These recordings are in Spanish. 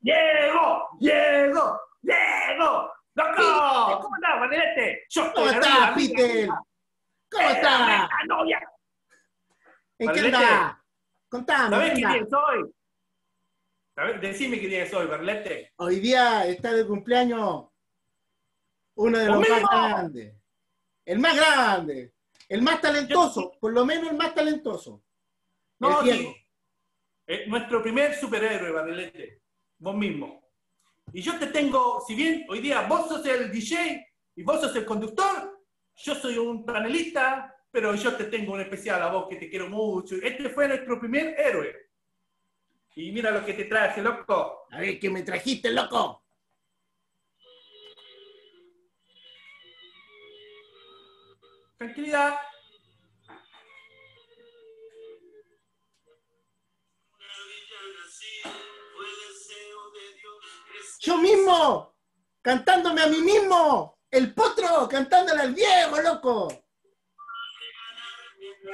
¡Llegó! ¡Llegó! ¡Llegó! ¡Loco! ¿Cómo estás? Yo ¿Cómo estás, Peter? ¿Cómo estás? novia! ¿En qué andás? Contame. ¿Sabés ¿qué día es hoy? ¿Sabés? Decime qué día es hoy, Berlete. Hoy día está de cumpleaños uno de los ¡Conmigo! más grandes. El más grande. El más talentoso. Por lo menos el más talentoso. No, El sí. Diego. Eh, nuestro primer superhéroe, Barrilete. Vos mismo. Y yo te tengo, si bien hoy día vos sos el DJ y vos sos el conductor, yo soy un panelista, pero yo te tengo un especial a vos que te quiero mucho. Este fue nuestro primer héroe. Y mira lo que te traje, loco. A ver, ¿qué me trajiste, loco? Tranquilidad. Yo mismo, cantándome a mí mismo. El potro, cantándole al viejo, loco.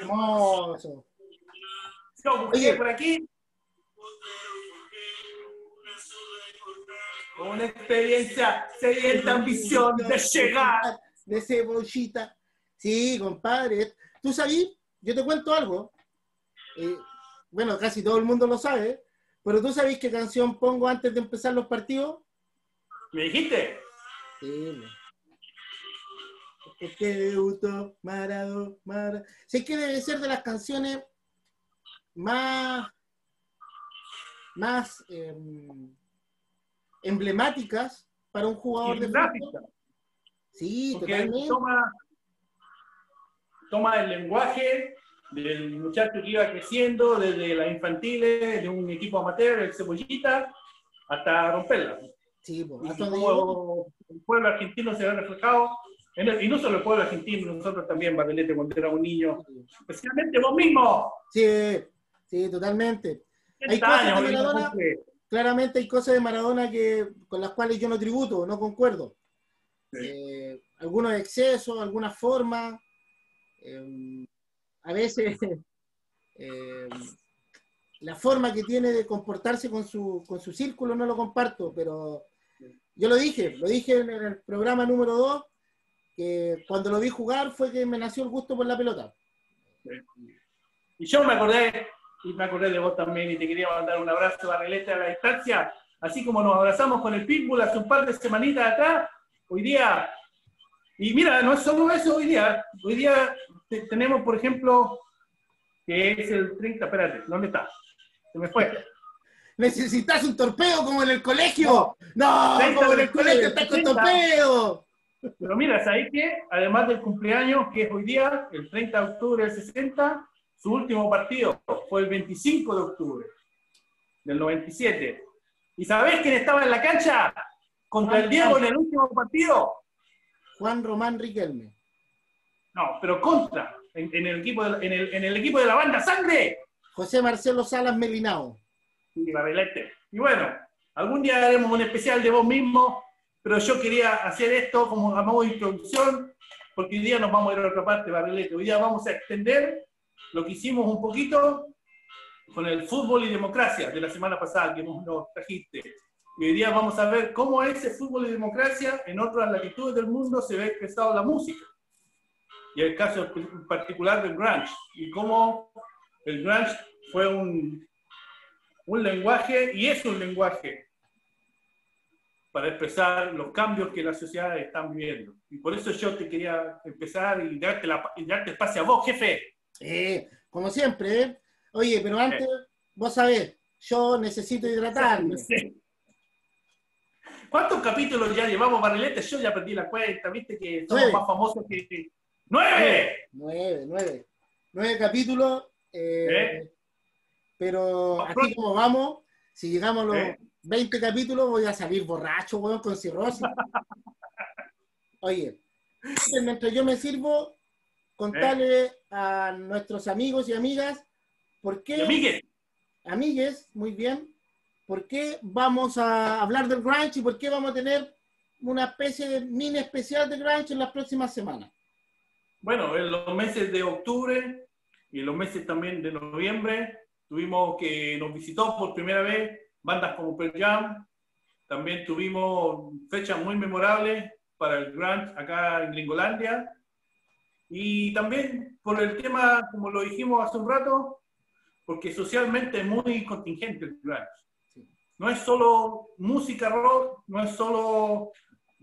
Hermoso. Yo busqué por aquí. Una experiencia, sedienta ambición de llegar. De cebollita. Sí, compadre. ¿Tú sabes? Yo te cuento algo. Eh, bueno, casi todo el mundo lo sabe. Pero ¿tú sabes qué canción pongo antes de empezar los partidos? ¿Me dijiste? Sí. Es que debutó Marado, Marado. Sé que debe ser de las canciones más, más em, emblemáticas para un jugador de fútbol. Sí, Porque totalmente. toma, toma el lenguaje del muchacho que iba creciendo desde las infantiles, de un equipo amateur, el Cebollita, hasta romperla. Sí, Y hasta como el pueblo argentino se ve reflejado, en el- y no solo el pueblo argentino, nosotros también, Bardelete, cuando era un niño, especialmente vos mismo, Sí, sí, totalmente. 30 cosas años, de Maradona-. Claramente hay cosas de Maradona que, con las cuales yo no tributo, no concuerdo. Sí. Eh, algunos excesos, algunas formas. eh, a veces eh, la forma que tiene de comportarse con su, con su círculo no lo comparto, pero yo lo dije, lo dije en el programa número 2, que cuando lo vi jugar fue que me nació el gusto por la pelota. Y yo me acordé, y me acordé de vos también, y te quería mandar un abrazo, Barrilete, a la distancia, así como nos abrazamos con el Pitbull hace un par de semanitas acá, hoy día, y mira, no es solo eso hoy día, hoy día te- tenemos, por ejemplo, que es el 30, espérate, ¿dónde está? Se me fue. Necesitas un torpeo como en el colegio. No, Treinta como en el colegio estás con 60. torpeo. Pero mira, ¿sabéis qué? Además del cumpleaños, que es hoy día, el 30 de octubre del 60, su último partido fue el 25 de octubre del 97. ¿Y sabés quién estaba en la cancha contra el Diego en el último partido? Juan Román Riquelme. No, pero contra, en, en el, equipo de, en, el, en el equipo de la banda Sangre. José Marcelo Salas Melinao. Y Barrilete. Y bueno, algún día haremos un especial de vos mismo, pero yo quería hacer esto como a modo de introducción, porque hoy día nos vamos a ir a otra parte, Barrilete. Hoy día vamos a extender lo que hicimos un poquito con el fútbol y democracia de la semana pasada que nos nos trajiste. Y hoy día vamos a ver cómo ese fútbol y democracia en otras latitudes del mundo se ve expresado la música. Y el caso particular del grunge. Y cómo el grunge fue un, un lenguaje, y es un lenguaje, para expresar los cambios que las sociedades están viviendo. Y por eso yo te quería empezar y darte, la, y darte espacio a vos, jefe. Eh, como siempre, ¿eh? Oye, pero antes, vos sabés, yo necesito hidratarme. Sí. ¿Cuántos capítulos ya llevamos, Barrilete? Yo ya perdí la cuenta, viste que somos Nueve. más famosos que... que- ¡Nueve! Nueve, nueve. Nueve capítulos. eh, ¿Eh? Pero así como vamos, si llegamos a los ¿Eh? 20 capítulos, voy a salir borracho, weón, con cirrosis. Oye, mientras yo me sirvo, contarle a nuestros amigos y amigas por qué. Y Miguel, amigues, muy bien, ¿por qué vamos a hablar del grunge y por qué vamos a tener una especie de mini especial de grunge en las próximas semanas? bueno, en los meses de octubre y en los meses también de noviembre, tuvimos que nos visitó por primera vez bandas como Pearl Jam, también tuvimos fechas muy memorables para el Grant acá en Gringolandia. Y también por el tema, como lo dijimos hace un rato, porque socialmente es muy contingente el Grant. No es solo música rock, no es solo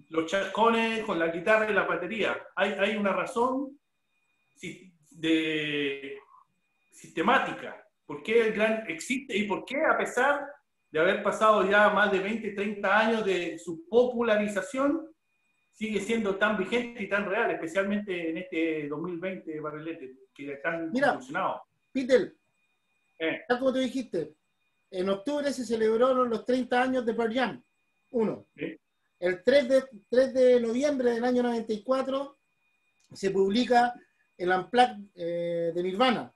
los chascones con la guitarra y la batería. Hay, hay una razón de, sistemática. ¿Por qué el Grant existe y por qué a pesar de haber pasado ya más de 20, 30 años de su popularización, sigue siendo tan vigente y tan real, especialmente en este 2020, Barrilete, que están Mira, Peter, eh. tal como te dijiste, en octubre se celebraron los 30 años de Pearl Jam, uno. El 3 de, 3 de noviembre del año 94 se publica el Unplugged eh, de Nirvana.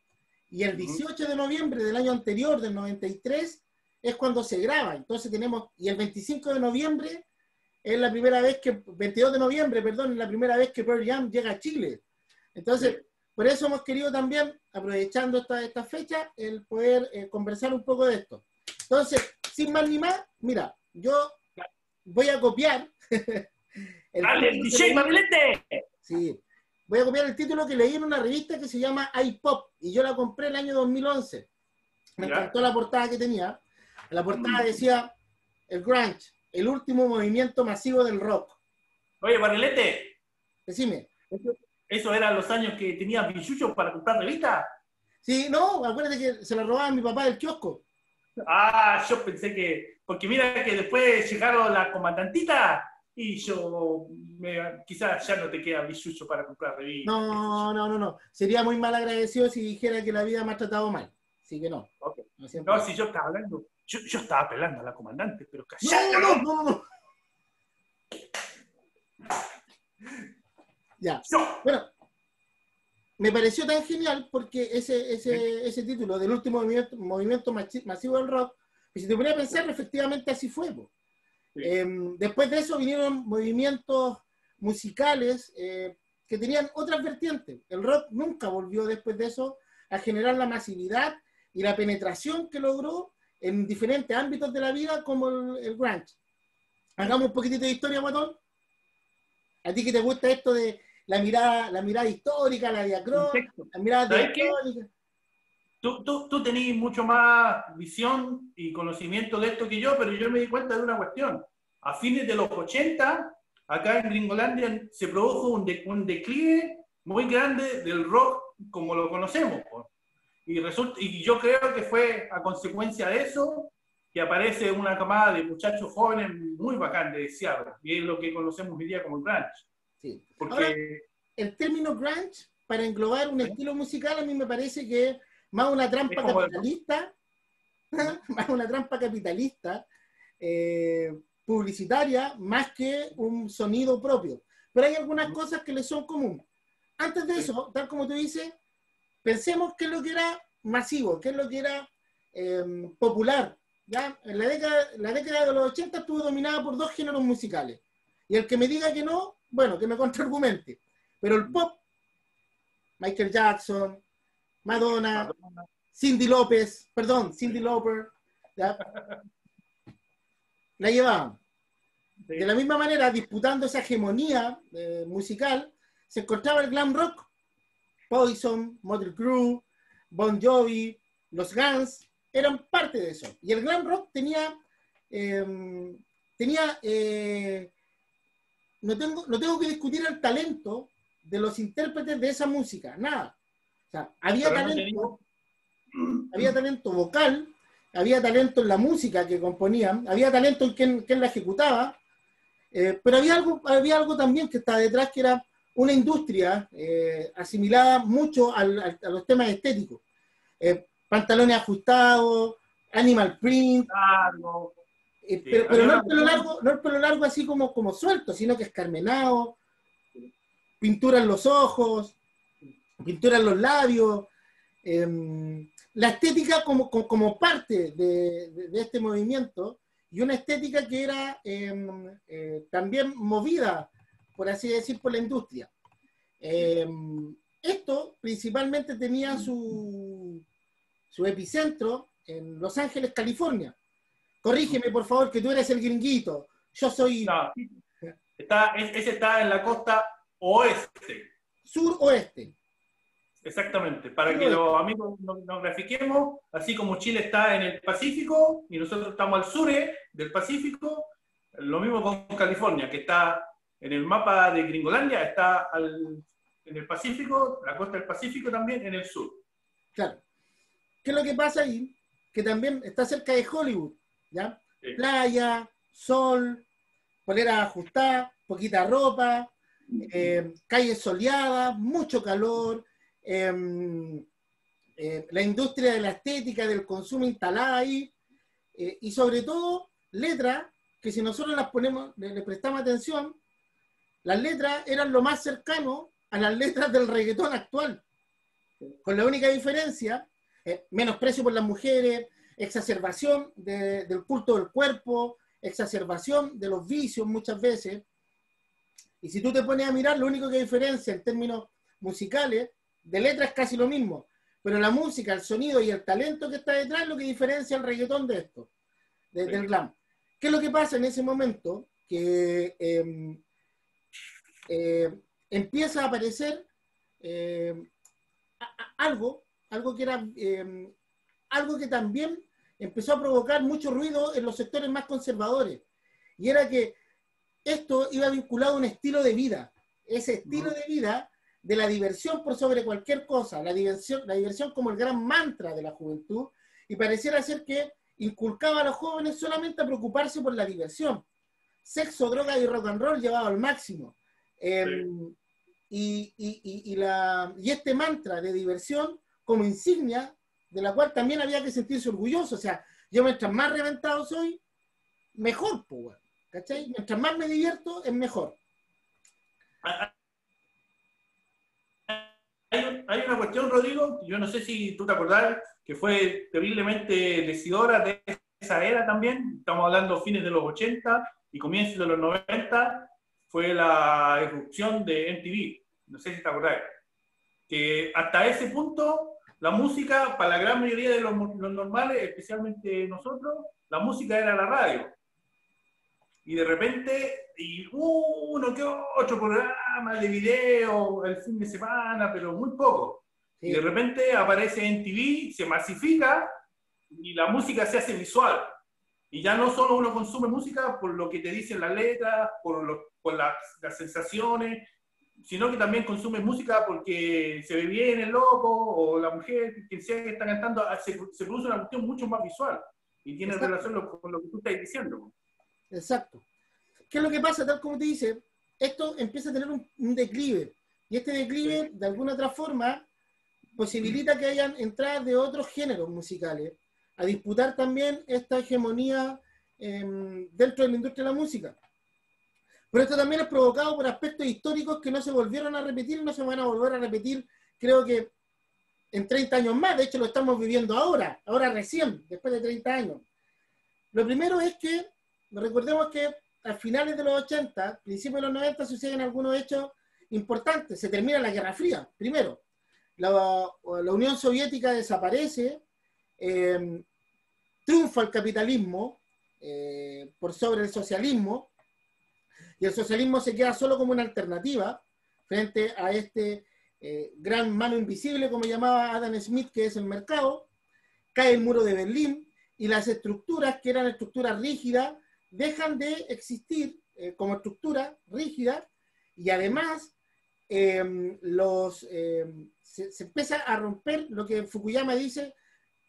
Y el 18 de noviembre del año anterior, del 93, es cuando se graba. Entonces tenemos, y el 25 de noviembre es la primera vez que, 22 de noviembre, perdón, es la primera vez que Pearl Jam llega a Chile. Entonces, por eso hemos querido también, aprovechando esta, esta fecha, el poder eh, conversar un poco de esto. Entonces, sin más ni más, mira, yo voy a copiar. el ¡Dale, DJ Marilete! Sí, voy a copiar el título que leí en una revista que se llama iPop y yo la compré el año 2011. Me encantó la portada que tenía. La portada decía el grunge, el último movimiento masivo del rock. Oye, Barilete. Decime. ¿Eso eran los años que tenía bichuchos para comprar revistas? Sí, no, acuérdate que se la robaba mi papá del kiosco. Ah, yo pensé que. Porque mira que después llegaron la comandantita y yo quizás ya no te queda bichucho para comprar revistas. No, no, no, no. Sería muy mal agradecido si dijera que la vida me ha tratado mal. Así que no. No, si yo estaba hablando yo, yo estaba apelando a la comandante, pero callate. No, no, no, Ya. Bueno, me pareció tan genial porque ese, ese, ese título del último movimiento, movimiento masivo del rock, y si te ponía a pensar, efectivamente así fue. Em, después de eso vinieron movimientos musicales eh, que tenían otras vertientes. El rock nunca volvió después de eso a generar la masividad y la penetración que logró en diferentes ámbitos de la vida como el, el grunge. Hagamos un poquitito de historia, Guatón. A ti que te gusta esto de la mirada, la mirada histórica, la diacrónica, la mirada diacrónica. Tú, tú, tú tenías mucho más visión y conocimiento de esto que yo, pero yo me di cuenta de una cuestión. A fines de los 80, acá en Gringolandia se produjo un, un declive muy grande del rock como lo conocemos. Y, resulta, y yo creo que fue a consecuencia de eso que aparece una camada de muchachos jóvenes muy bacán de Seattle, y es lo que conocemos hoy día como grunge. Sí. Porque... el término grunge, para englobar un estilo musical, a mí me parece que más una trampa capitalista, más una trampa capitalista, eh, publicitaria, más que un sonido propio. Pero hay algunas cosas que le son comunes. Antes de eso, tal como tú dices, Pensemos qué es lo que era masivo, qué es lo que era em, popular. ¿ya? En la década, la década de los 80 estuvo dominada por dos géneros musicales. Y el que me diga que no, bueno, que me contraargumente. Pero el pop, Michael Jackson, Madonna, Cindy López, perdón, Cindy Lauper, la llevaban. De la misma manera, disputando esa hegemonía eh, musical, se encontraba el glam rock, Poison, Motley Crue, Bon Jovi, los Guns, eran parte de eso. Y el glam rock tenía, em, tenía eh, no, tengo, no tengo que discutir el talento de los intérpretes de esa música, nada. O sea, había talento, había talento vocal, había talento en la música que componían, había talento en quien, la ejecutaba, eh, pero había algo, había algo también que está detrás que era una industria eh, asimilada mucho a los temas estéticos. Eh, pantalones ajustados, animal print. Eh, pero, no, el pelo largo, no el pelo largo así como, como suelto, sino que escarmenado, pintura en los ojos, pintura en los labios. Em, la estética como, como, parte de, este movimiento y una estética que era em, también movida por así decir, por la industria. Eh, esto principalmente tenía su, su epicentro en Los Ángeles, California, corrígeme por favor, que tú eres el gringuito. Yo soy... No, está, ese está en la costa oeste. Sur-oeste. Exactamente, para que los amigos nos, grafiquemos, así como Chile está en el Pacífico y nosotros estamos al sur del Pacífico, lo mismo con California, que está en el mapa de Gringolandia, está en el Pacífico, la costa del Pacífico también en el sur. Claro. ¿Qué es lo que pasa ahí? Que también está cerca de Hollywood, ¿ya? Playa, sol, polera ajustada, poquita ropa, eh, calles soleadas, mucho calor, Em, eh, la industria de la estética, del consumo instalada ahí, eh, y sobre todo letras que si nosotros las ponemos, le, prestamos atención, las letras eran lo más cercano a las letras del reggaetón actual, con la única diferencia, eh, menosprecio por las mujeres, exacerbación del culto del cuerpo, exacerbación de los vicios muchas veces. Y si tú te pones a mirar, lo único que diferencia en términos musicales de letra es casi lo mismo, pero la música, el sonido y el talento que está detrás es lo que diferencia el reggaetón de esto, del glam. ¿Qué es lo que pasa en ese momento? Que em, eh, empieza a aparecer em, algo, algo que era em, algo que también empezó a provocar mucho ruido en los sectores más conservadores. Y era que esto iba vinculado a un estilo de vida. Ese estilo de vida de la diversión por sobre cualquier cosa, la diversión, la diversión como el gran mantra de la juventud, y pareciera ser que inculcaba a los jóvenes solamente a preocuparse por la diversión. Sexo, droga y rock and roll llevado al máximo. Em, y, la, y este mantra de diversión como insignia de la cual también había que sentirse orgulloso. O sea, yo mientras más reventado soy, mejor, pues, ¿cachai? Mientras más me divierto, es mejor. Ah, ah, hay, una cuestión, Rodrigo, yo no sé si tú te acordás, que fue terriblemente decidora de esa era también, estamos hablando fines de los 80 y comienzos de los 90, fue la erupción de MTV, no sé si te acordás, que hasta ese punto la música, para la gran mayoría de los, los normales, especialmente nosotros, la música era la radio y de repente, y uno que otro programa de video el fin de semana, pero muy poco. Y de repente aparece en TV, se masifica y la música se hace visual. Y ya no solo uno consume música por lo que te dicen las letras, por, por las, las, sensaciones, sino que también consume música porque se ve bien el loco o la mujer, quien sea que está cantando, se, se produce una cuestión mucho más visual y tiene relación con lo que tú estás diciendo. Exacto. ¿Qué es lo que pasa? Tal como te dice, esto empieza a tener un, declive. Y este declive, de alguna otra forma, posibilita que hayan entradas de otros géneros musicales a disputar también esta hegemonía em, dentro de la industria de la música. Pero esto también es provocado por aspectos históricos que no se volvieron a repetir y no se van a volver a repetir, creo que en 30 años más. De hecho, lo estamos viviendo ahora, ahora recién, después de 30 años. Lo primero es que recordemos que a finales de los 80, principios de los 90, suceden algunos hechos importantes. Se termina la Guerra Fría, primero. La, Unión Soviética desaparece, eh, triunfa el capitalismo eh, por sobre el socialismo, y el socialismo se queda solo como una alternativa frente a este eh, gran mano invisible, como llamaba Adam Smith, que es el mercado. Cae el muro de Berlín y las estructuras, que eran estructuras rígidas, dejan de existir eh, como estructura rígida y además em, los, em, se, empieza a romper lo que Fukuyama dice,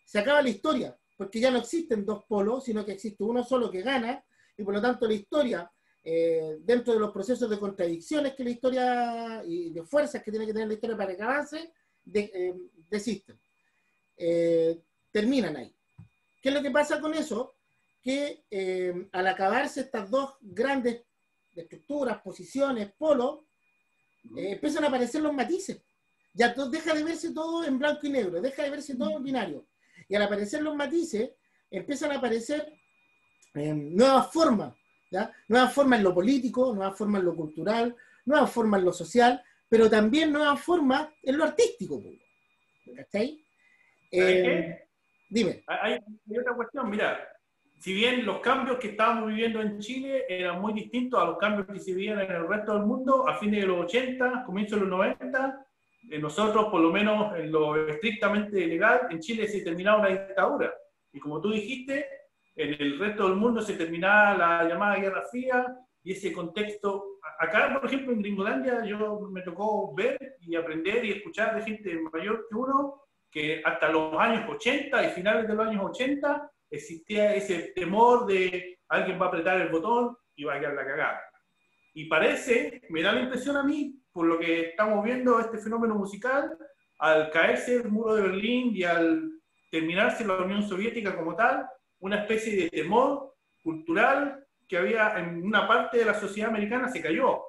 se acaba la historia, porque ya no existen dos polos, sino que existe uno solo que gana y por lo tanto la historia, eh, dentro de los procesos de contradicciones que la historia y de fuerzas que tiene que tener la historia para que avance, de, em, desisten. Eh, terminan ahí. ¿Qué es lo que pasa con eso? que eh, al acabarse estas dos grandes estructuras, posiciones, polos, eh, empiezan a aparecer los matices. Ya deja de verse todo en blanco y negro, deja de verse todo en binario. Y al aparecer los matices, empiezan a aparecer eh, nuevas formas, ¿ya? nuevas formas en lo político, nuevas formas en lo cultural, nuevas formas en lo social, pero también nuevas formas en lo artístico. ¿Cachai? Eh, dime. Hay, hay, otra cuestión, mira, si bien los cambios que estábamos viviendo en Chile eran muy distintos a los cambios que se vivían en el resto del mundo, a fines de los 80, comienzo de los 90, eh, nosotros, por lo menos en lo estrictamente legal, en Chile se terminaba una dictadura. Y como tú dijiste, en el resto del mundo se terminaba la llamada Guerra Fría y ese contexto. Acá, por ejemplo, en Gringolandia, yo me tocó ver y aprender y escuchar de gente mayor que uno que hasta los años 80 y finales de los años 80 existía ese temor de alguien va a apretar el botón y va a quedar la cagada. Y parece, me da la impresión a mí, por lo que estamos viendo este fenómeno musical, al caerse el muro de Berlín y al terminarse la Unión Soviética como tal, una especie de temor cultural que había en una parte de la sociedad americana se cayó.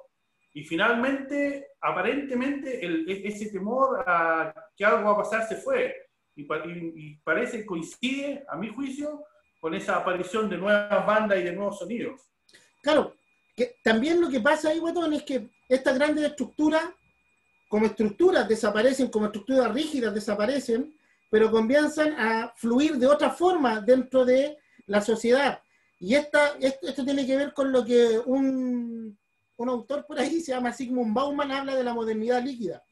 Y finalmente, aparentemente, el, e, ese temor a que algo va a pasar se fue. Y, y, parece coincide, a mi juicio, con esa aparición de nuevas bandas y de nuevos sonidos. Claro, que también lo que pasa ahí, Guatón, es que estas grandes estructuras, como estructuras desaparecen, como estructuras rígidas desaparecen, pero comienzan a fluir de otra forma dentro de la sociedad. Y esta, esto, tiene que ver con lo que un, un, autor por ahí, se llama Sigmund Bauman, habla de la modernidad líquida.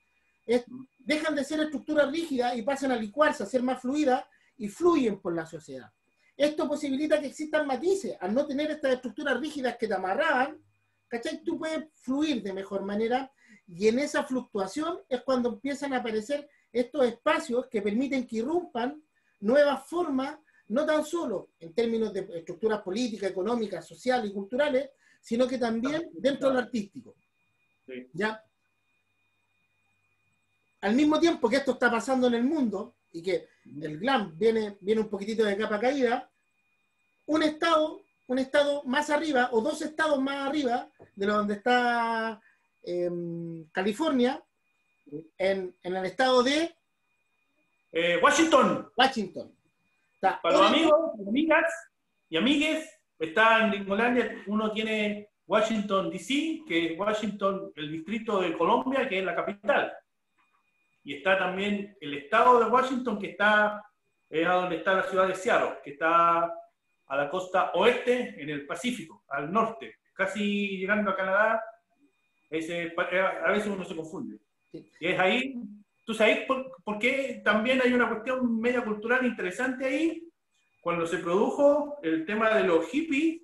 dejan de ser estructuras rígidas y pasan a licuarse, a ser más fluidas y fluyen por la sociedad. Esto posibilita que existan matices. Al no tener estas estructuras rígidas que te amarraban, ¿cachai? Tú puedes fluir de mejor manera y en esa fluctuación es cuando empiezan a aparecer estos espacios que permiten que irrumpan nuevas formas, no tan solo en términos de estructuras políticas, económicas, sociales y culturales, sino que también dentro de lo artístico. ¿Ya? Al mismo tiempo que esto está pasando en el mundo y que el glam viene, viene un poquitito de capa caída, un estado, un estado más arriba o dos estados más arriba de donde está em, California, en, el estado de eh, Washington. Washington. Para los amigos, amigas y amigues, está en Gringolandia, uno tiene Washington DC, que es Washington, el distrito de Colombia, que es la capital. Y está también el estado de Washington, que está, es a donde está la ciudad de Seattle, que está a la costa oeste, en el Pacífico, al norte, casi llegando a Canadá. Ese, a veces uno se confunde. Y es ahí, tú sabes por, qué también hay una cuestión media cultural interesante ahí, cuando se produjo el tema de los hippies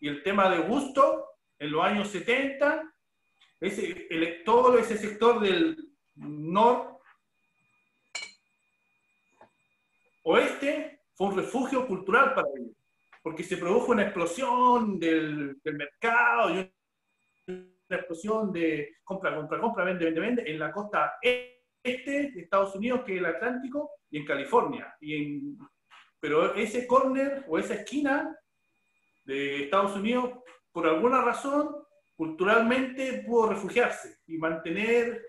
y el tema de gusto en los años 70, ese, todo ese sector del nor oeste fue un refugio cultural para ellos, porque se produjo una explosión del, del mercado y una explosión de compra, compra, compra, vende, vende, vende en la costa este de Estados Unidos, que es el Atlántico, y en California. Y en, pero ese corner o esa esquina de Estados Unidos, por alguna razón, culturalmente pudo refugiarse y mantener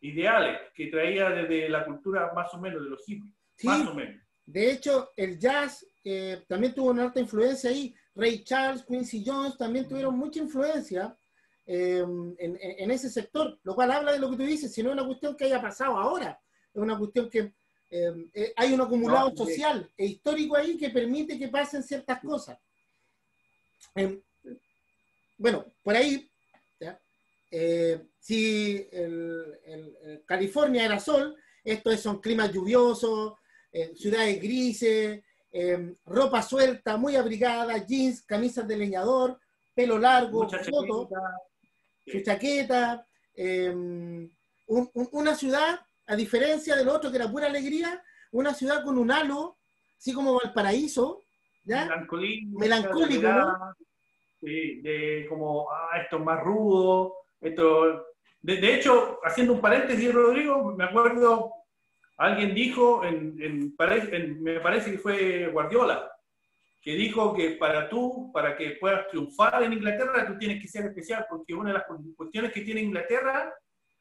ideales que traía desde la cultura más o menos de los hippies. más o menos. De hecho, el jazz eh, también tuvo una alta influencia ahí. Ray Charles, Quincy Jones también tuvieron mucha influencia Em, en, ese sector, lo cual habla de lo que tú dices, si no es una cuestión que haya pasado ahora, es una cuestión que em, eh, hay un acumulado social e histórico ahí que permite que pasen ciertas cosas. Em, bueno, por ahí, eh, si California era sol, estos son climas lluviosos, eh, ciudades grises, ropa suelta, muy abrigada, jeans, camisas de leñador, pelo largo, foto, su chaqueta, em, una ciudad, a diferencia del otro que era pura alegría, una ciudad con un halo, así como Valparaíso, ¿ya? Melancólico, ¿no? Sí, de como, ah, esto es más rudo, esto... De, hecho, haciendo un paréntesis, Rodrigo, me acuerdo, alguien dijo, en, me parece que fue Guardiola, que dijo que para tú, para que puedas triunfar en Inglaterra, tú tienes que ser especial, porque una de las cuestiones que tiene Inglaterra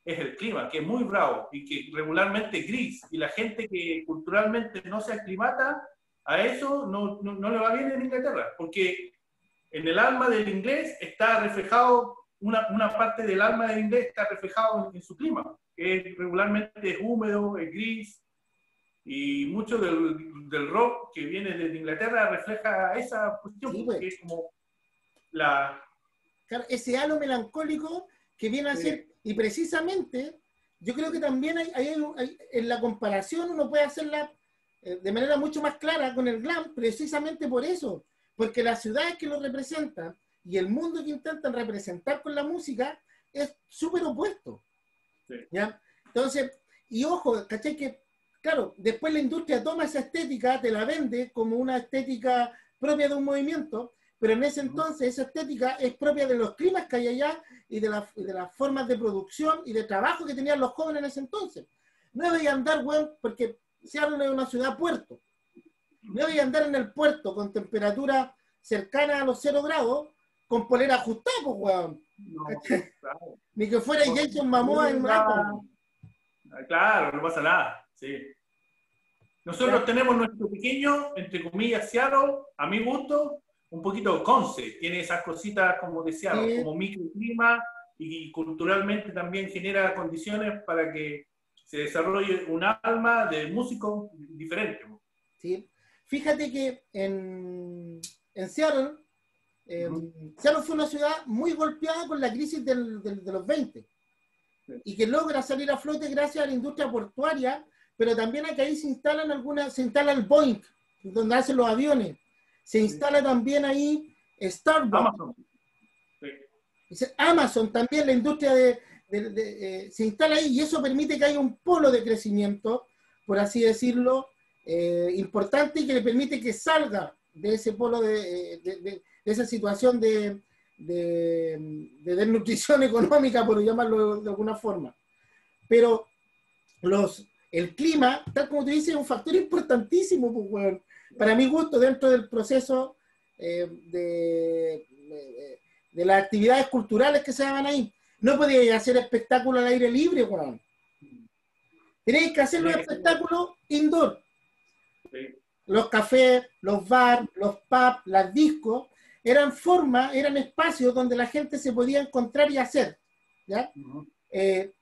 es el clima, que es muy bravo y que regularmente es gris, y la gente que culturalmente no se aclimata a eso no, no, le va bien en Inglaterra, porque en el alma del inglés está reflejado, una, una parte del alma del inglés está reflejado en, su clima, que regularmente es húmedo, es gris, Y mucho del, del rock que viene desde Inglaterra refleja esa cuestión, Sí, pues. que es como la... Claro, ese halo melancólico que viene a Sí. ser, y precisamente, yo creo que también hay, hay- hay- en la comparación uno puede hacerla eh, de manera mucho más clara con el glam, precisamente por eso, porque las ciudades que lo representan y el mundo que intentan representar con la música es súper opuesto. Sí. ¿ya? Entonces, y ojo, ¿cachai? Que, claro, después la industria toma esa estética, te la vende como una estética propia de un movimiento, pero en ese entonces esa estética es propia de los climas que hay allá y de, la- y de las formas de producción y de trabajo que tenían los jóvenes en ese entonces. No debía andar, weón, porque Seattle es una ciudad puerto. No debía andar en el puerto con temperatura cercana a los cero grados con polera ajustada, pues, weón. no, ¿Cachai? claro. Ni que fuera Jason Momoa en Apple. Ah, Claro, no pasa nada, sí. Nosotros tenemos nuestro pequeño, entre comillas, Seattle, a mi gusto, un poquito Conce. Tiene esas cositas, como decía, Sí. como microclima y culturalmente también genera condiciones para que se desarrolle un alma de músicos diferente. ¿sí? Fíjate que en, en Seattle, eh. Seattle fue una ciudad muy golpeada con la crisis del- del- de los 20 Sí. y que logra salir a flote gracias a la industria portuaria, pero también a que ahí se instalan algunas, se instala el Boeing, donde hacen los aviones, se instala también ahí Starbucks, Amazon. Sí. Amazon también, la industria de, de- de, eh, se instala ahí y eso permite que haya un polo de crecimiento, por así decirlo, eh, importante y que le permite que salga de ese polo de, eh, de- esa situación de desnutrición económica, por llamarlo de alguna forma. Pero los, el clima, tal como tú dices, es un factor importantísimo, pues, para mi gusto, dentro del proceso eh, de, de- de las actividades culturales que se daban ahí. No podíais hacer espectáculos al aire libre, weón. Tenéis que hacer los Sí. espectáculos indoor. Sí. Los cafés, los bars, los pubs, las discos, eran formas, eran espacios donde la gente se podía encontrar y hacer. ¿ya? Eh,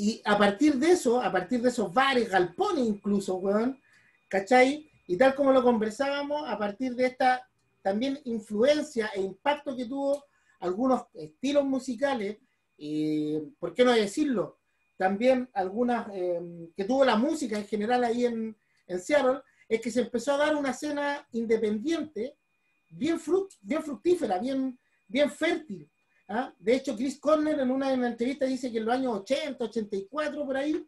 y a partir de eso, a partir de esos bares, galpones incluso, weón, ¿cachai? Y tal como lo conversábamos, a partir de esta también influencia e impacto que tuvo algunos estilos musicales, y por qué no decirlo, también algunas eh, que tuvo la música en general ahí en, en Seattle, es que se empezó a dar una escena independiente, bien, fruct, bien fructífera, bien, bien fértil. ¿Ah? De hecho, Chris Corner en una, en una entrevista dice que en los años 80, 84, por ahí,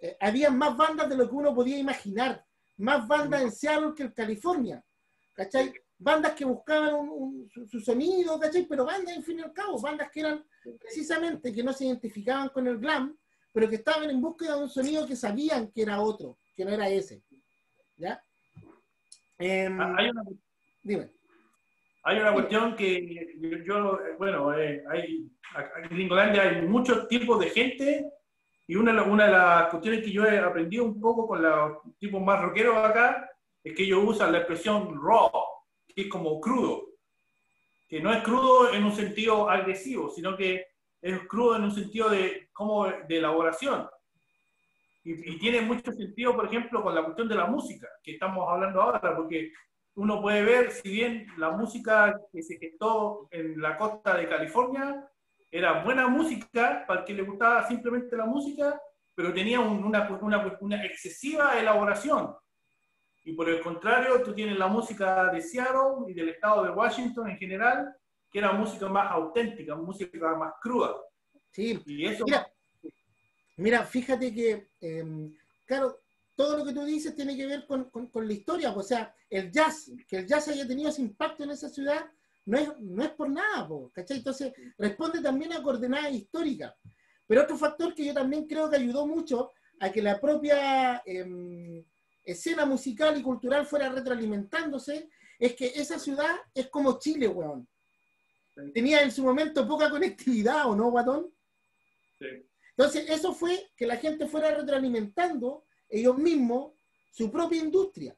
eh, había más bandas de lo que uno podía imaginar. Más bandas en Seattle que en California. ¿Cachai? Bandas que buscaban un- un- su, su sonido, ¿cachai? Pero bandas, en fin y al cabo, bandas que eran precisamente que no se identificaban con el glam, pero que estaban en búsqueda de un sonido que sabían que era otro, que no era ese. ¿Ya? Em, Ah, Hay una dime. Hay una cuestión que yo, yo, bueno, eh, hay, en Gringolandia hay muchos tipos de gente y una, una de las cuestiones que yo he aprendido un poco con los tipos más rockeros acá es que ellos usan la expresión raw, que es como crudo, que no es crudo en un sentido agresivo, sino que es crudo en un sentido de, como de elaboración. Y, y tiene mucho sentido, por ejemplo, con la cuestión de la música, que estamos hablando ahora, porque uno puede ver, si bien la música que se gestó en la costa de California era buena música para el que le gustaba simplemente la música, pero tenía un- una, una, una excesiva elaboración. Y por el contrario, tú tienes la música de Seattle y del estado de Washington en general, que era música más auténtica, música más cruda. Sí, Y eso Mira, mira, fíjate que, eh, claro, todo lo que tú dices tiene que ver con, con- con la historia, o sea, el jazz, que el jazz haya tenido ese impacto en esa ciudad, no es, no es por nada, po, ¿cachai? Entonces, responde también a coordenadas históricas. Pero otro factor que yo también creo que ayudó mucho a que la propia eh, escena musical y cultural fuera retroalimentándose, es que esa ciudad es como Chile, weón. Tenía en su momento poca conectividad, ¿o no, Guatón? Sí. Entonces, eso fue que la gente fuera retroalimentando ellos mismos su propia industria.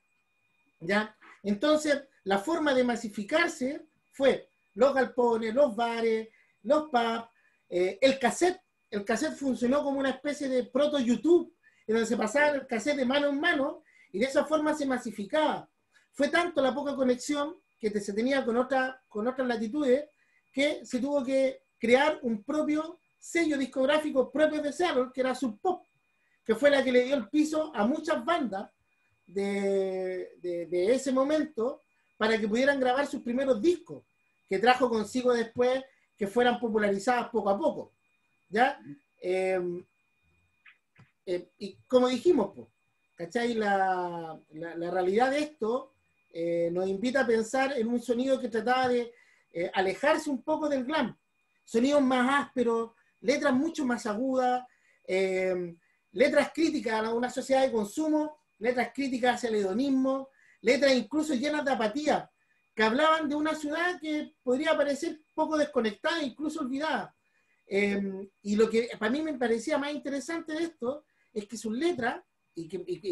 ¿ya? Entonces, la forma de masificarse fue los galpones, los bares, los pubs, eh, el cassette. El cassette funcionó como una especie de proto-YouTube en donde se pasaba el cassette de mano en mano y de esa forma se masificaba. Fue tanto la poca conexión que se tenía con, otra, con otras latitudes que se tuvo que crear un propio sello discográfico propio de Seattle, que era Sub Pop, que fue la que le dio el piso a muchas bandas de, ese momento para que pudieran grabar sus primeros discos, que trajo consigo después que fueran popularizadas poco a poco. ¿Ya? Em, eh, y como dijimos, pues, ¿cachai? La, la, realidad de esto eh, nos invita a pensar en un sonido que trataba de eh, alejarse un poco del glam. Sonidos más ásperos, letras mucho más agudas, letras críticas a una sociedad de consumo, letras críticas hacia el hedonismo, letras incluso llenas de apatía, que hablaban de una ciudad que podría parecer poco desconectada, incluso olvidada. Em, y lo que para mí me parecía más interesante de esto es que sus letras, y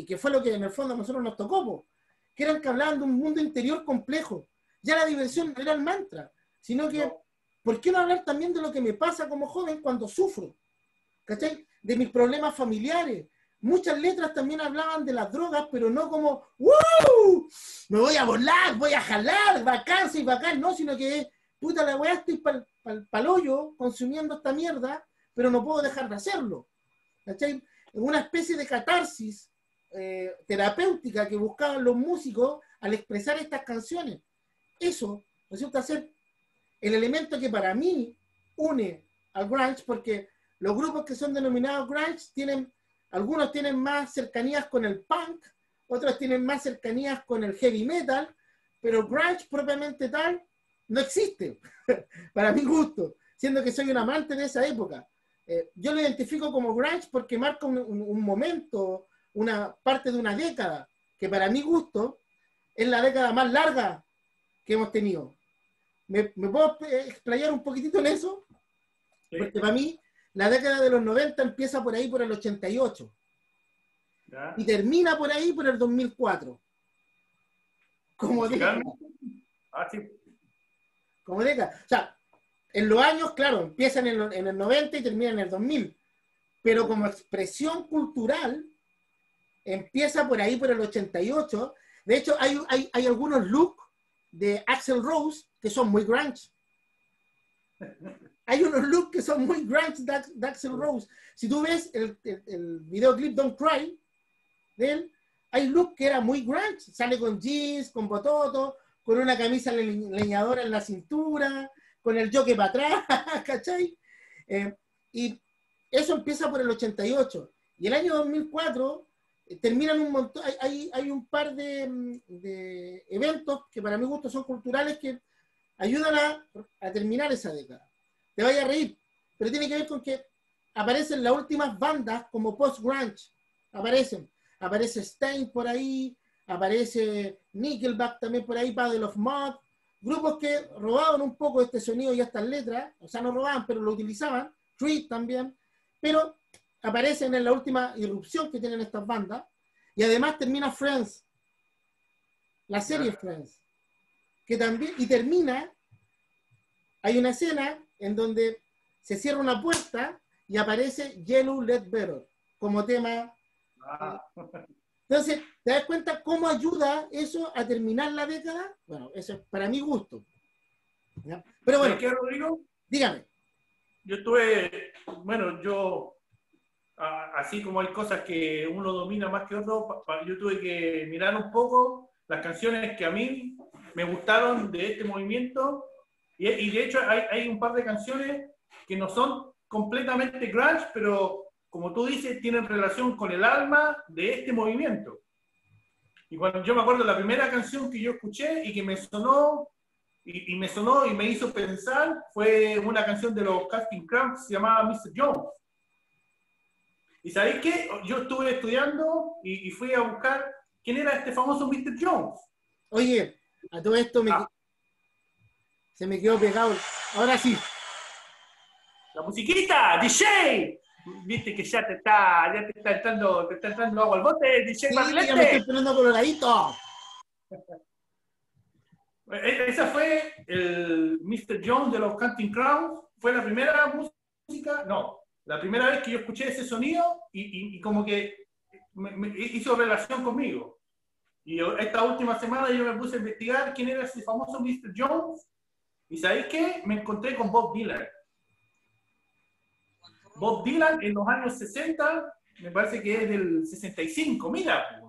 que, fue lo que en el fondo a nosotros nos tocó, que eran que hablaban de un mundo interior complejo. Ya la diversión no era el mantra, sino que, ¿por qué no hablar también de lo que me pasa como joven cuando sufro? ¿Cachai? De mis problemas familiares. Muchas letras también hablaban de las drogas, pero no como, ¡Woo! Me voy a volar, voy a jalar, bacán, y bacán, no, sino que, puta la weá, estoy pa'l pa, hoyo consumiendo esta mierda, pero no puedo dejar de hacerlo. ¿Cachai? una especie de catarsis eh, terapéutica que buscaban los músicos al expresar estas canciones. Eso resulta ser el elemento que para mí une al grunge, porque los grupos que son denominados grunge tienen, algunos tienen más cercanías con el punk, otros tienen más cercanías con el heavy metal, pero grunge propiamente tal no existe, para mi gusto, siendo que soy un amante de esa época. Eh, yo lo identifico como grunge porque marca un, momento, una parte de una década, que para mi gusto es la década más larga que hemos tenido. ¿Me, puedo explayar un poquitito en eso? Porque para mí la década de los 90 empieza por ahí por el 88 y termina por ahí por el 2004. Como década. Ah, como década. O sea, en los años, claro, empiezan en, el 90 y terminan en el 2000, pero como expresión cultural, empieza por ahí, por el 88. De hecho, hay, hay, algunos looks de Axel Rose que son muy grunge. Hay unos looks que son muy grunge de, Axel Rose. Si tú ves el, el, videoclip Don't Cry de él, hay look que era muy grunge. Sale con jeans, con bototo, con una camisa leñadora en la cintura, con el jockey para atrás, ¿cachai? Eh, y eso empieza por el 88. Y el año 2004 eh, terminan un montón, hay, hay, un par de, de, eventos que para mi gusto son culturales que ayudan a, a terminar esa década. Te vaya a reír, pero tiene que ver con que aparecen las últimas bandas como post-grunge, aparecen. Aparece Stein por ahí, aparece Nickelback también por ahí, Paddle of Mud, grupos que robaban un poco este sonido y estas letras, o sea, no robaban, pero lo utilizaban, Tweet también, pero aparecen en la última irrupción que tienen estas bandas, y además termina Friends, la serie Friends, que también, y termina, hay una escena en donde se cierra una puerta y aparece Yellow Let Better como tema. Ah. Entonces, ¿te das cuenta cómo ayuda eso a terminar la década? Bueno, eso es para mi gusto. Pero bueno. ¿Qué, Rodrigo? Dígame. Yo tuve, bueno, yo, así como hay cosas que uno domina más que otro, yo tuve que mirar un poco las canciones que a mí me gustaron de este movimiento. Y, de hecho hay, hay un par de canciones que no son completamente grunge, pero como tú dices, tienen relación con el alma de este movimiento. Y cuando yo me acuerdo la primera canción que yo escuché y que me sonó y, me sonó y me hizo pensar fue una canción de los Casting se llamaba Mr. Jones. Y sabéis qué? Yo estuve estudiando y, fui a buscar quién era este famoso Mr. Jones. Oye, a todo esto me, ah. Se me quedó pegado. Ahora sí. La musiquita, DJ. Viste que ya te está, ya te está entrando, te está entrando agua al bote, DJ sí, ya me estoy poniendo coloradito. E-, esa fue el Mr. Jones de los Canting Crowns. Fue la primera música, no, la primera vez que yo escuché ese sonido y, y, como que hizo relación conmigo. Y esta última semana yo me puse a investigar quién era ese famoso Mr. Jones. ¿Y sabéis qué? Me encontré con Bob Dylan. Bob Dylan en los años 60, me parece que es del 65. Mira,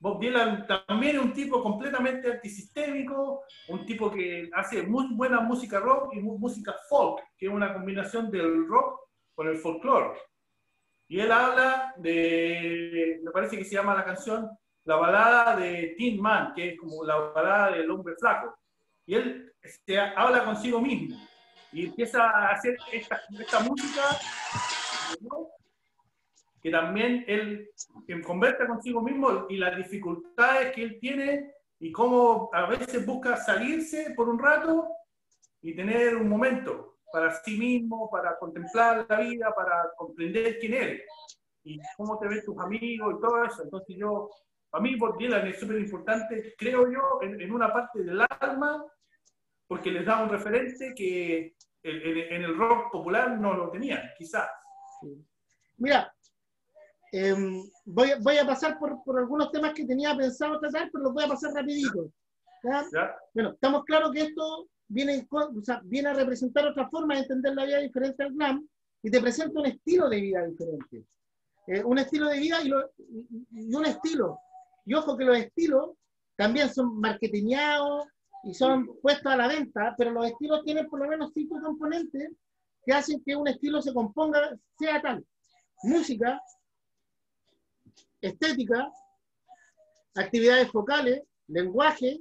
Bob Dylan también es un tipo completamente antisistémico, un tipo que hace muy buena música rock y música folk, que es una combinación del rock con el folclore. Y él habla de, me parece que se llama la canción La balada de Tin Man, que es como la balada del hombre flaco. Y él se habla consigo mismo y empieza a hacer esta, esta música que también él conversa consigo mismo y las dificultades que él tiene y cómo a veces busca salirse por un rato y tener un momento para sí mismo, para contemplar la vida, para comprender quién eres y cómo te ven tus amigos y todo eso. Entonces yo, para mí Bob Dylan es súper importante, creo yo, en, una parte del alma, porque les da un referente que en, el rock popular no lo tenían, quizás. Mira, Em, voy, voy, a pasar por, por, algunos temas que tenía pensado tratar, pero los voy a pasar rapidito. Bueno, estamos claros que esto viene, o sea, viene a representar otra forma de entender la vida diferente al glam y te presenta un estilo de vida diferente. Eh, un estilo de vida y, y, un estilo. Y ojo que los estilos también son marketeñados y son puestos a la venta, pero los estilos tienen por lo menos cinco componentes que hacen que un estilo se componga, sea tal. Música, estética, actividades focales, lenguaje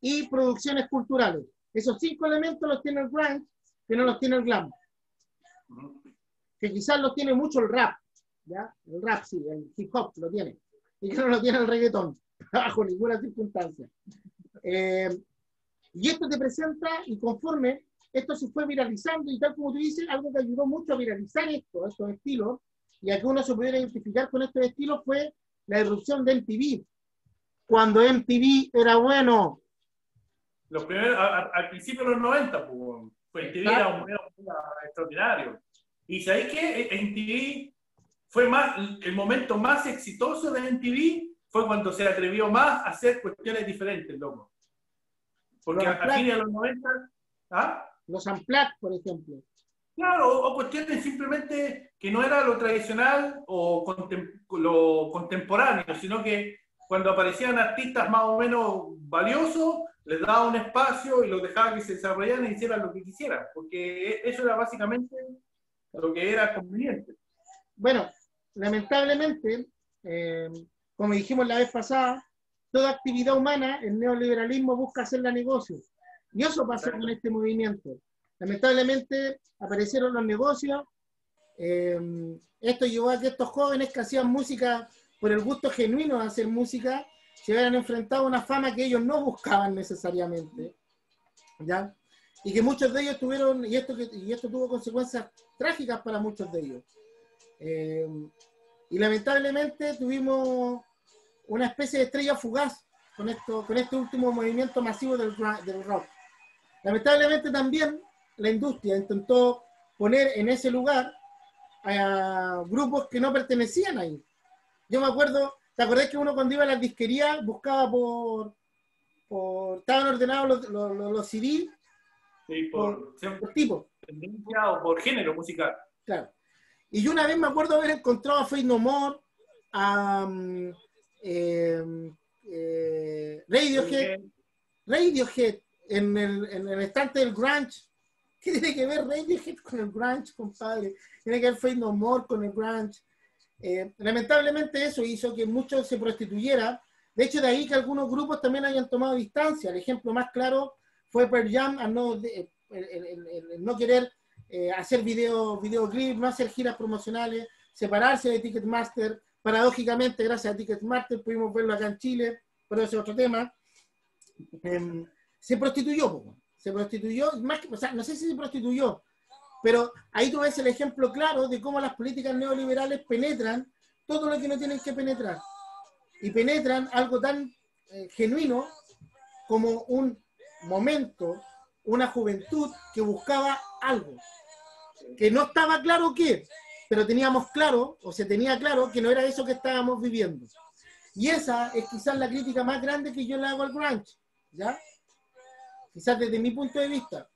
y producciones culturales. Esos cinco elementos los tiene el grunge, que no los tiene el glam. Que quizás los tiene mucho el rap, ¿ya? El rap sí, el hip hop lo tiene. Y que no lo tiene el reggaetón, bajo ninguna circunstancia. Eh, y esto te presenta, y conforme esto se fue viralizando, y tal como tú dices, algo que ayudó mucho a viralizar esto, estos estilos, y a que uno se pudiera identificar con estos estilos fue la erupción de MTV. Cuando MTV era bueno. Los primeros, al principio de los 90, pues, pues MTV era un, extraordinario. Y ¿sabéis qué? MTV fue más, el momento más exitoso de MTV fue cuando se atrevió más a hacer cuestiones diferentes, loco. Porque a fines de los 90... ¿ah? Los Unplugged, por ejemplo. Claro, o cuestiones simplemente que no era lo tradicional o lo contemporáneo, sino que cuando aparecían artistas más o menos valiosos, les daba un espacio y los dejaba que se desarrollaran y hicieran lo que quisieran, porque e, eso era básicamente lo que era conveniente. Bueno, lamentablemente, eh, como dijimos la vez pasada, toda actividad humana, el neoliberalismo busca hacerla negocio. Y eso pasa con este movimiento. Lamentablemente aparecieron los negocios. Eh, esto llevó a que estos jóvenes que hacían música por el gusto genuino de hacer música se hubieran enfrentado a una fama que ellos no buscaban necesariamente. ¿ya? Y que muchos de ellos tuvieron, y esto, y esto tuvo consecuencias trágicas para muchos de ellos. Eh, y lamentablemente tuvimos una especie de estrella fugaz con, esto, con este último movimiento masivo del, del rock. Lamentablemente también la industria intentó poner en ese lugar a grupos que no pertenecían ahí. Yo me acuerdo, ¿te acordás que uno cuando iba a las disquerías buscaba por, por estaban ordenados los, los, los CD? Sí, por, por, tipo. Tendencia o por género musical. Claro. Y yo una vez me acuerdo haber encontrado a Faith No More, a um, eh, eh, Radiohead, Radiohead en el, en el estante del grunge ¿Qué tiene que ver Radiohead con el grunge, compadre? Tiene que ver Faith No More con el grunge. Eh, lamentablemente eso hizo que muchos se prostituyera. De hecho, de ahí que algunos grupos también hayan tomado distancia. El ejemplo más claro fue Pearl Jam al no, el, no querer eh, hacer video, videoclip, no hacer giras promocionales, separarse de Ticketmaster. Paradójicamente, gracias a Ticketmaster pudimos verlo acá en Chile, pero ese es otro tema. Em, se prostituyó se prostituyó, más que, o sea, no sé si se prostituyó, pero ahí tú ves el ejemplo claro de cómo las políticas neoliberales penetran todo lo que no tienen que penetrar. Y penetran algo tan eh, genuino como un momento, una juventud que buscaba algo, que no estaba claro qué, pero teníamos claro, o se tenía claro, que no era eso que estábamos viviendo. Y esa es quizás la crítica más grande que yo le hago al grunge, ¿ya? Quizás desde mi punto de vista.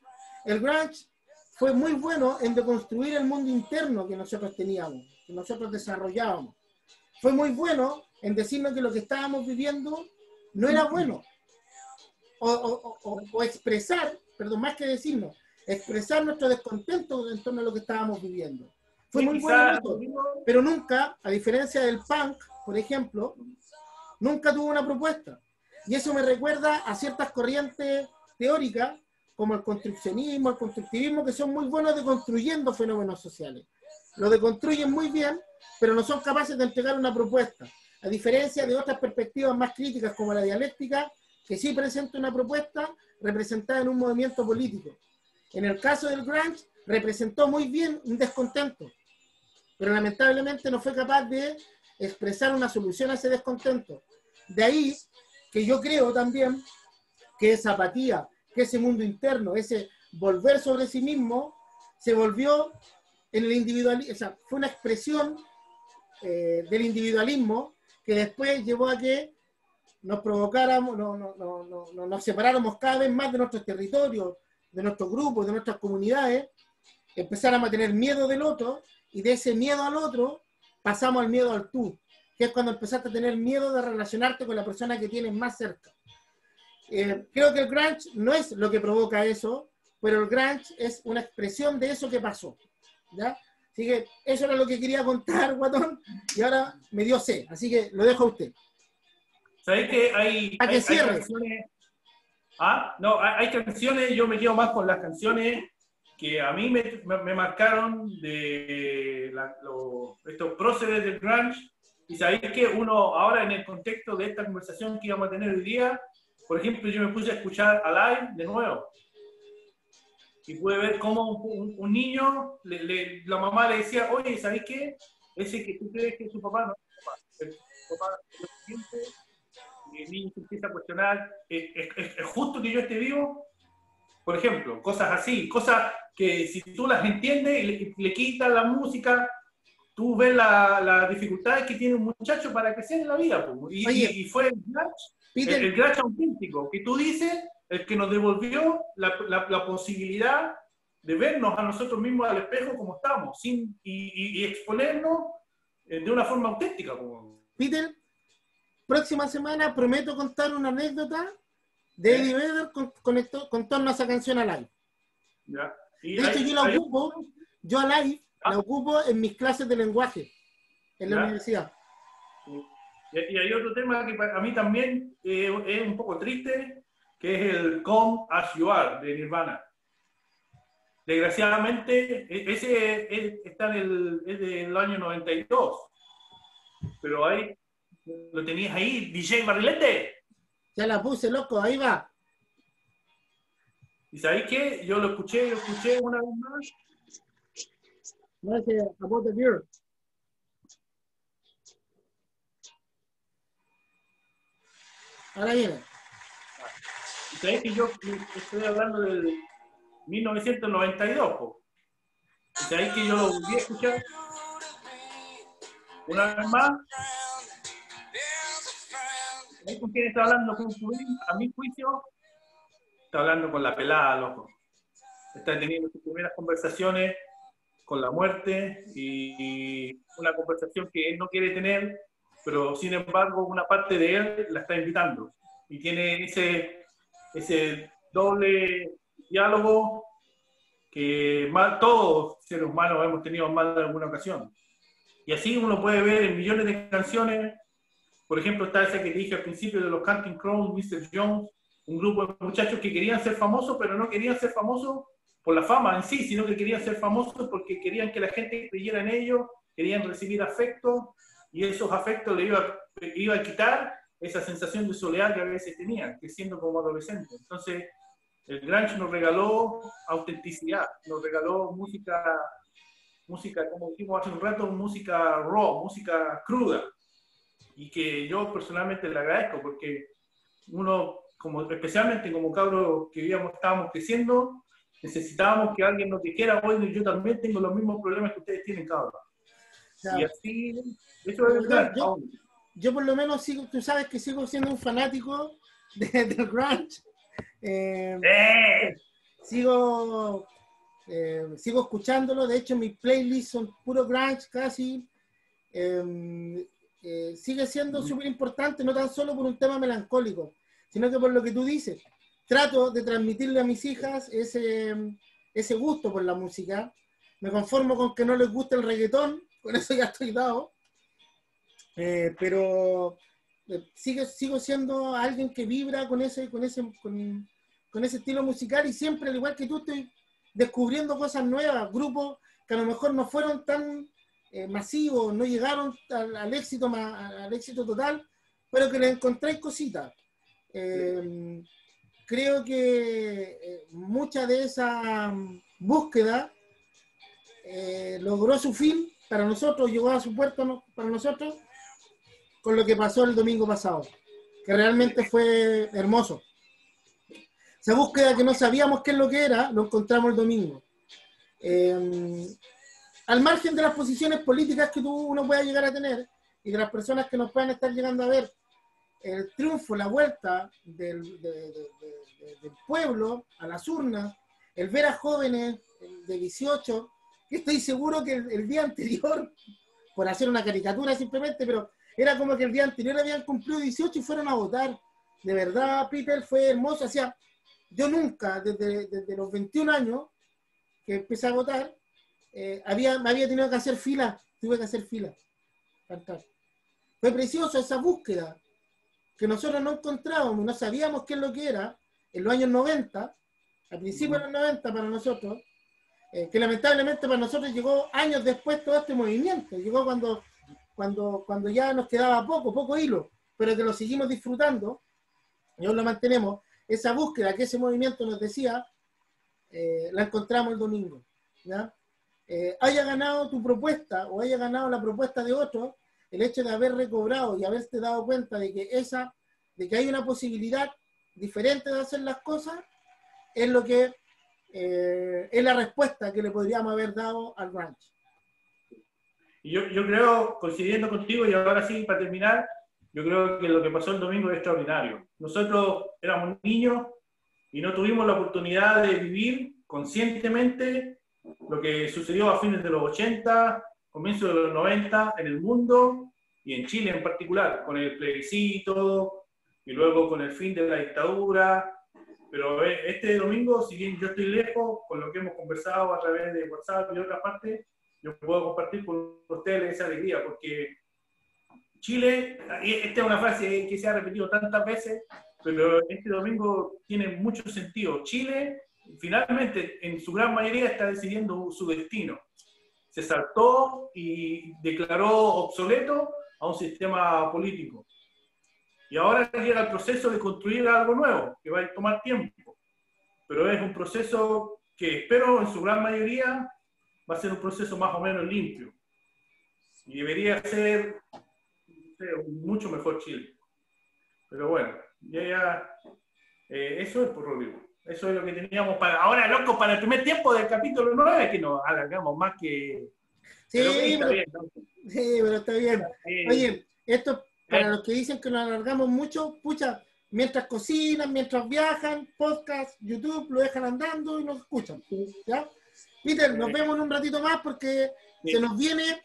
El grunge fue muy bueno en deconstruir el mundo interno que nosotros teníamos, que nosotros desarrollábamos. Fue muy bueno en decirnos que lo que estábamos viviendo no era bueno. O, expresar, perdón, más que decirnos, expresar nuestro descontento en torno a lo que estábamos viviendo. Fue muy bueno, pero nunca, a diferencia del punk, por ejemplo, nunca tuvo una propuesta. Y eso me recuerda a ciertas corrientes teóricas como el construccionismo, el constructivismo, que son muy buenos deconstruyendo fenómenos sociales. Lo deconstruyen muy bien, pero no son capaces de entregar una propuesta. A diferencia de otras perspectivas más críticas como la dialéctica, que sí presenta una propuesta representada en un movimiento político. En el caso del grunge, representó muy bien un descontento, pero lamentablemente no fue capaz de expresar una solución a ese descontento. De ahí que yo creo también que esa apatía, que ese mundo interno, ese volver sobre sí mismo, se volvió en el individualismo, o sea, fue una expresión eh, del individualismo que después llevó a que nos provocáramos, no, no, no, nos separáramos cada vez más de nuestros territorios, de nuestros grupos, de nuestras comunidades, empezáramos a tener miedo del otro y de ese miedo al otro pasamos al miedo al tú, que es cuando empezaste a tener miedo de relacionarte con la persona que tienes más cerca. Eh, creo que el grunge no es lo que provoca eso, pero el grunge es una expresión de eso que pasó. ¿ya? Así que eso era lo que quería contar, Guatón, y ahora me dio C, así que lo dejo a usted. ¿Sabes que hay, hay, canciones? ¿Ah? No, hay, canciones, yo me quedo más con las canciones que a mí me, me, marcaron de estos próceres del grunge, y sabéis que uno ahora en el contexto de esta conversación que íbamos a tener hoy día, por ejemplo, yo me puse a escuchar Alive de nuevo. Y pude ver cómo un, niño, la mamá le decía, oye, ¿sabes qué? Ese que tú crees que es su papá, no es su papá. El papá lo siente, y el niño se empieza a cuestionar, ¿es, justo que yo esté vivo? Por ejemplo, cosas así, cosas que si tú las entiendes y le, quitas la música, tú ves las la dificultades que tiene un muchacho para crecer en la vida. Y, y, fue el, el auténtico, que tú dices, el que nos devolvió la, posibilidad de vernos a nosotros mismos al espejo como estamos, sin, y, exponernos eh, de una forma auténtica. Peter, próxima semana prometo contar una anécdota de Eddie Vedder con, con, torno a esa canción Alive. Ya. de hecho, yo la ocupo, yo Alive la ah. ocupo en mis clases de lenguaje en la universidad. Y hay otro tema que a mí también eh, es un poco triste, que es el Come As You Are de Nirvana. Desgraciadamente, e, ese está en el, es del año 92, pero ahí lo tenías ahí, DJ Barrilete. Ya la puse, loco, ahí va. ¿Y sabéis qué? Yo lo escuché, lo escuché una vez más. Gracias, About the Beer. Ahora viene. ¿Sabes que yo estoy hablando del 1992? Po? ¿Sabes que yo lo volví a escuchar? Una vez más. ¿Sabes con quién está hablando? A mi juicio, está hablando con la pelada, loco. Está teniendo sus primeras conversaciones con la muerte y una conversación que él no quiere tener pero sin embargo una parte de él la está invitando y tiene ese, ese doble diálogo que todos seres humanos hemos tenido más de alguna ocasión. Y así uno puede ver en millones de canciones, por ejemplo, está esa que dije al principio de los Canting Crows, Mr. Jones, un grupo de muchachos que querían ser famosos, pero no querían ser famosos por la fama en sí, sino que querían ser famosos porque querían que la gente creyera en ellos, querían recibir afecto, y esos afectos le iba, iba a quitar esa sensación de soledad que a veces tenían, que siendo como adolescente. Entonces, el grunge nos regaló autenticidad, nos regaló música, música, como dijimos hace un rato, música raw, música cruda, y que yo personalmente le agradezco porque uno, como, especialmente como cabros que vivíamos, estábamos creciendo, necesitábamos que alguien nos dijera, bueno, yo también tengo los mismos problemas que ustedes tienen, cabros y así, eso es verdad. Yo, yo, por lo menos sigo, tú sabes que sigo siendo un fanático de, del grunge. Eh, ¡Eh! Sigo, eh, sigo escuchándolo, de hecho mis playlists son puro grunge casi. Em, sigue siendo súper importante, no tan solo por un tema melancólico, sino que por lo que tú dices. Trato de transmitirle a mis hijas ese, ese gusto por la música. Me conformo con que no les guste el reggaetón, con eso ya estoy dado. Eh, pero eh, sigo siendo alguien que vibra con ese, con, ese, con, ese estilo musical y siempre, al igual que tú, estoy descubriendo cosas nuevas, grupos que a lo mejor no fueron tan eh, masivos, no llegaron al, éxito, al éxito total, pero que le encontré cositas. creo que mucha de esa búsqueda logró su fin para nosotros, llegó a su puerto para nosotros con lo que pasó el domingo pasado, que realmente fue hermoso. Esa búsqueda que no sabíamos qué es lo que era, lo encontramos el domingo. Eh, al margen de las posiciones políticas que tú, uno pueda llegar a tener y de las personas que nos puedan estar llegando a ver, el triunfo, la vuelta del, del pueblo a las urnas, el ver a jóvenes de 18 estoy seguro que el, día anterior, por hacer una caricatura simplemente, pero era como que el día anterior habían cumplido 18 y fueron a votar. De verdad, Peter, fue hermoso. O sea, yo nunca, desde, los 21 años que empecé a votar, eh, había, me había tenido que hacer fila, tuve que hacer fila. Fue precioso esa búsqueda que nosotros no encontrábamos, no sabíamos qué es lo que era en los años 90, al principio de los 90 para nosotros, eh, que lamentablemente para nosotros llegó años después todo este movimiento, llegó cuando, cuando, cuando ya nos quedaba poco, poco hilo, pero que lo seguimos disfrutando, y aún lo mantenemos, esa búsqueda que ese movimiento nos decía, eh, la encontramos el domingo. ¿ya? Eh, haya ganado tu propuesta o haya ganado la propuesta de otro, el hecho de haber recobrado y haberte dado cuenta de que esa, de que hay una posibilidad diferente de hacer las cosas, es lo que eh, es la respuesta que le podríamos haber dado al ranch. Yo, yo creo, coincidiendo contigo, y ahora sí, para terminar, yo creo que lo que pasó el domingo es extraordinario. Nosotros éramos niños y no tuvimos la oportunidad de vivir conscientemente lo que sucedió a fines de los 80, comienzos de los 90 en el mundo y en Chile en particular, con el plebiscito y luego con el fin de la dictadura pero eh, este domingo, si bien yo estoy lejos, con lo que hemos conversado a través de WhatsApp y de otra parte, yo puedo compartir con ustedes esa alegría, porque Chile, esta es una frase que se ha repetido tantas veces, pero este domingo tiene mucho sentido. Chile finalmente, en su gran mayoría, está decidiendo su destino. Se saltó y declaró obsoleto a un sistema político. Y ahora llega el proceso de construir algo nuevo, que va a tomar tiempo. Pero es un proceso que espero en su gran mayoría va a ser un proceso más o menos limpio. Y debería ser mucho mejor Chile. Pero bueno, ya, ya eh, eso es por Rodrigo. Eso es lo que teníamos para ahora, loco, para el primer tiempo del capítulo 9, que nos alargamos más que... Sí, pero, sí, pero está bien. Oye, esto para los que dicen que nos alargamos mucho, pucha, mientras cocinan, mientras viajan, podcast, YouTube, lo dejan andando y nos escuchan. ¿ya? Peter, nos vemos en un ratito más porque se nos viene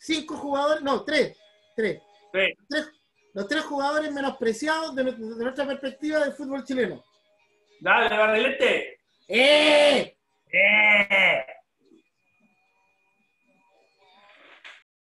cinco jugadores, no, tres, tres. los tres jugadores menospreciados de, nuestra perspectiva del fútbol chileno. Dale, barrilete. ¡Eh! ¡Eh!